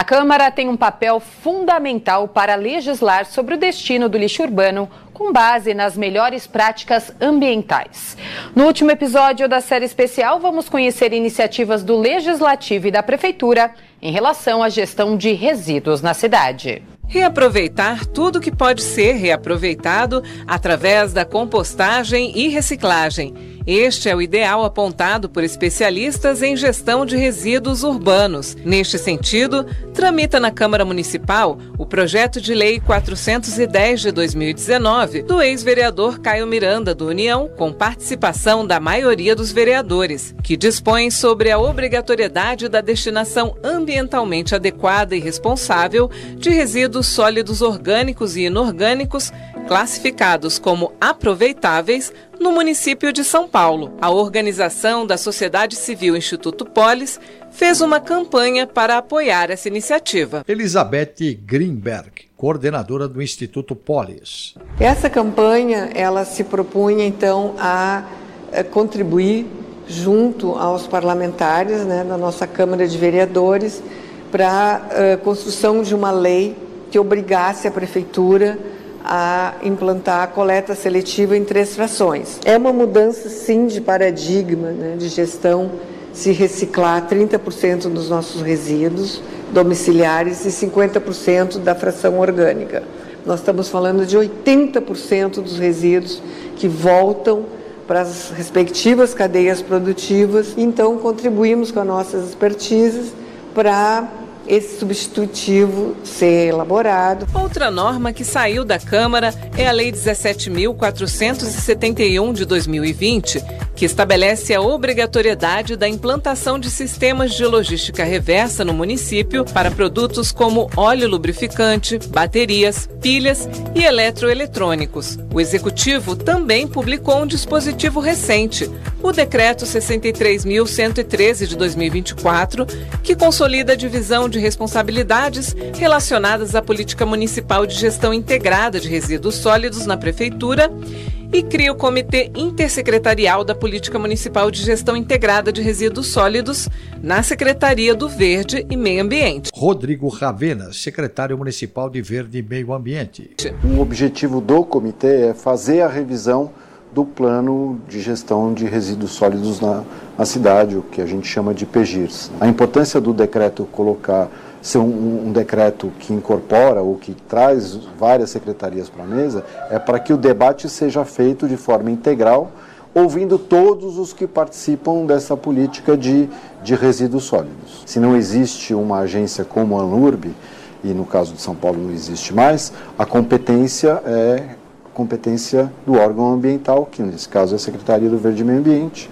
A Câmara tem um papel fundamental para legislar sobre o destino do lixo urbano com base nas melhores práticas ambientais. No último episódio da série especial, vamos conhecer iniciativas do Legislativo e da Prefeitura em relação à gestão de resíduos na cidade. Reaproveitar tudo que pode ser reaproveitado através da compostagem e reciclagem este é o ideal apontado por especialistas em gestão de resíduos urbanos. Neste sentido, tramita na Câmara Municipal o projeto de lei 410 de 2019 do ex-vereador Caio Miranda do União, com participação da maioria dos vereadores, que dispõe sobre a obrigatoriedade da destinação ambientalmente adequada e responsável de resíduos sólidos orgânicos e inorgânicos classificados como aproveitáveis no município de São Paulo. A organização da Sociedade Civil Instituto Polis fez uma campanha para apoiar essa iniciativa. Elizabeth Greenberg, coordenadora do Instituto Polis. Essa campanha, ela se propunha então a eh, contribuir junto aos parlamentares né, da nossa Câmara de Vereadores para a eh, construção de uma lei que obrigasse a prefeitura a implantar a coleta seletiva em três frações. É uma mudança, sim, de paradigma né, de gestão, se reciclar 30% dos nossos resíduos domiciliares e 50% da fração orgânica. Nós estamos falando de 80% dos resíduos que voltam para as respectivas cadeias produtivas, então contribuímos com as nossas expertises para esse substitutivo ser elaborado. Outra norma que saiu da Câmara é a Lei 17.471 de 2020, que estabelece a obrigatoriedade da implantação de sistemas de logística reversa no município para produtos como óleo lubrificante, baterias, pilhas e eletroeletrônicos. O executivo também publicou um dispositivo recente, o Decreto 63.113 de 2024, que consolida a divisão de responsabilidades relacionadas à política municipal de gestão integrada de resíduos sólidos na Prefeitura e cria o Comitê Intersecretarial da Política Municipal de Gestão Integrada de Resíduos Sólidos na Secretaria do Verde e Meio Ambiente. Rodrigo Ravena, secretário municipal de Verde e Meio Ambiente. O objetivo do comitê é fazer a revisão do plano de gestão de resíduos sólidos na, na cidade, o que a gente chama de PGIRS. A importância do decreto colocar ser um, um, decreto que incorpora ou que traz várias secretarias para a mesa é para que o debate seja feito de forma integral, ouvindo todos os que participam dessa política de, de resíduos sólidos. Se não existe uma agência como a ANURB, e no caso de São Paulo não existe mais, a competência é competência do órgão ambiental, que nesse caso é a Secretaria do Verde e Meio Ambiente.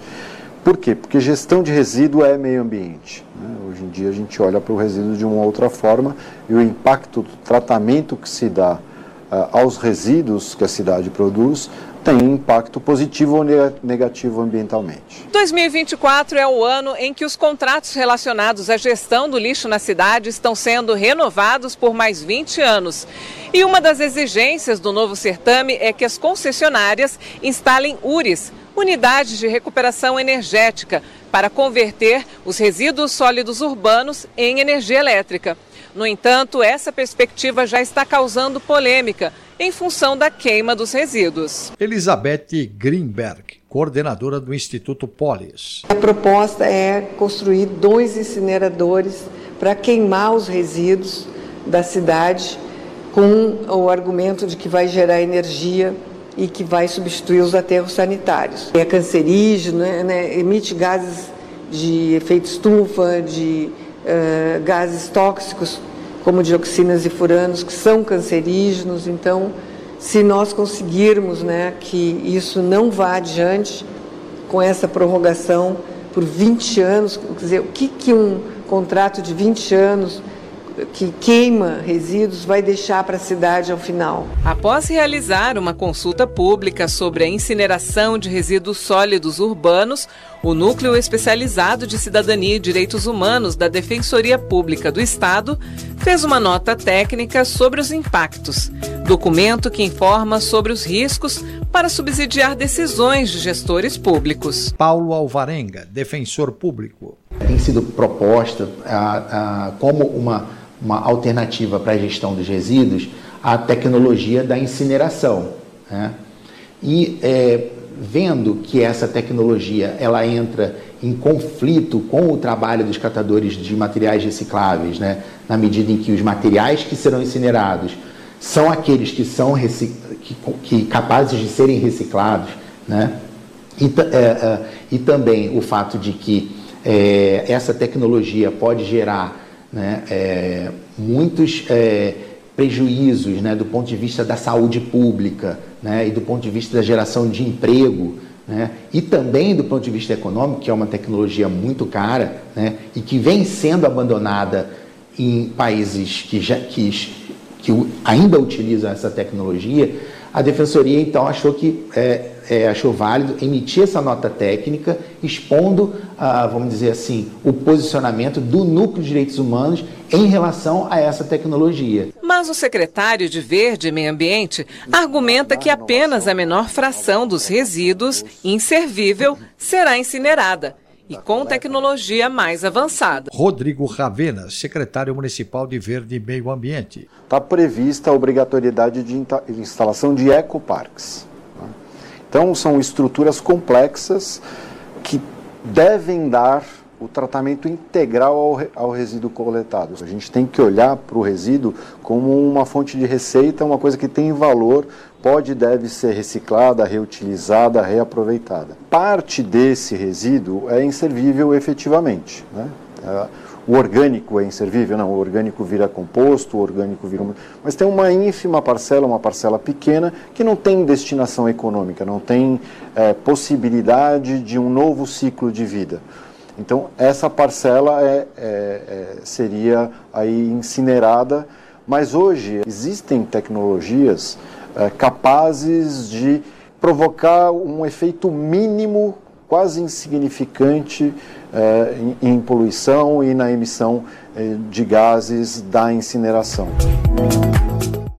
Por quê? Porque gestão de resíduo é meio ambiente. Né? Hoje em dia a gente olha para o resíduo de uma outra forma e o impacto do tratamento que se dá uh, aos resíduos que a cidade produz tem impacto positivo ou negativo ambientalmente. 2024 é o ano em que os contratos relacionados à gestão do lixo na cidade estão sendo renovados por mais 20 anos. E uma das exigências do novo certame é que as concessionárias instalem URIs, unidades de recuperação energética, para converter os resíduos sólidos urbanos em energia elétrica. No entanto, essa perspectiva já está causando polêmica em função da queima dos resíduos. Elizabeth Greenberg, coordenadora do Instituto Polis. A proposta é construir dois incineradores para queimar os resíduos da cidade com o argumento de que vai gerar energia e que vai substituir os aterros sanitários. É cancerígeno, né, né emite gases de efeito estufa, de uh, gases tóxicos como dioxinas e furanos, que são cancerígenos. Então, se nós conseguirmos né, que isso não vá adiante com essa prorrogação por 20 anos, quer dizer, o que, que um contrato de 20 anos que queima resíduos vai deixar para a cidade ao final. Após realizar uma consulta pública sobre a incineração de resíduos sólidos urbanos, o Núcleo Especializado de Cidadania e Direitos Humanos da Defensoria Pública do Estado fez uma nota técnica sobre os impactos. Documento que informa sobre os riscos para subsidiar decisões de gestores públicos. Paulo Alvarenga, defensor público. Tem sido proposta a, a, como uma uma alternativa para a gestão dos resíduos a tecnologia da incineração. Né? E é, vendo que essa tecnologia ela entra em conflito com o trabalho dos catadores de materiais recicláveis, né? na medida em que os materiais que serão incinerados são aqueles que são que, que capazes de serem reciclados, né? e, é, é, e também o fato de que é, essa tecnologia pode gerar né, é, muitos é, prejuízos né, do ponto de vista da saúde pública né, e do ponto de vista da geração de emprego né, e também do ponto de vista econômico, que é uma tecnologia muito cara né, e que vem sendo abandonada em países que, já, que, que ainda utilizam essa tecnologia, a Defensoria então achou que é, é, achou válido emitir essa nota técnica, expondo, ah, vamos dizer assim, o posicionamento do Núcleo de Direitos Humanos em relação a essa tecnologia. Mas o secretário de Verde e Meio Ambiente argumenta que apenas a menor fração dos resíduos inservível será incinerada e com tecnologia mais avançada. Rodrigo Ravena, secretário municipal de Verde e Meio Ambiente. Está prevista a obrigatoriedade de instalação de ecoparques. Então, são estruturas complexas que devem dar o tratamento integral ao, ao resíduo coletado. A gente tem que olhar para o resíduo como uma fonte de receita, uma coisa que tem valor, pode e deve ser reciclada, reutilizada, reaproveitada. Parte desse resíduo é inservível efetivamente. Né? É, o orgânico é inservível? Não, o orgânico vira composto, o orgânico vira. Mas tem uma ínfima parcela, uma parcela pequena, que não tem destinação econômica, não tem é, possibilidade de um novo ciclo de vida. Então, essa parcela é, é, é, seria aí incinerada, mas hoje existem tecnologias é, capazes de provocar um efeito mínimo quase insignificante eh, em, em, poluição e na emissão eh, de gases da incineração.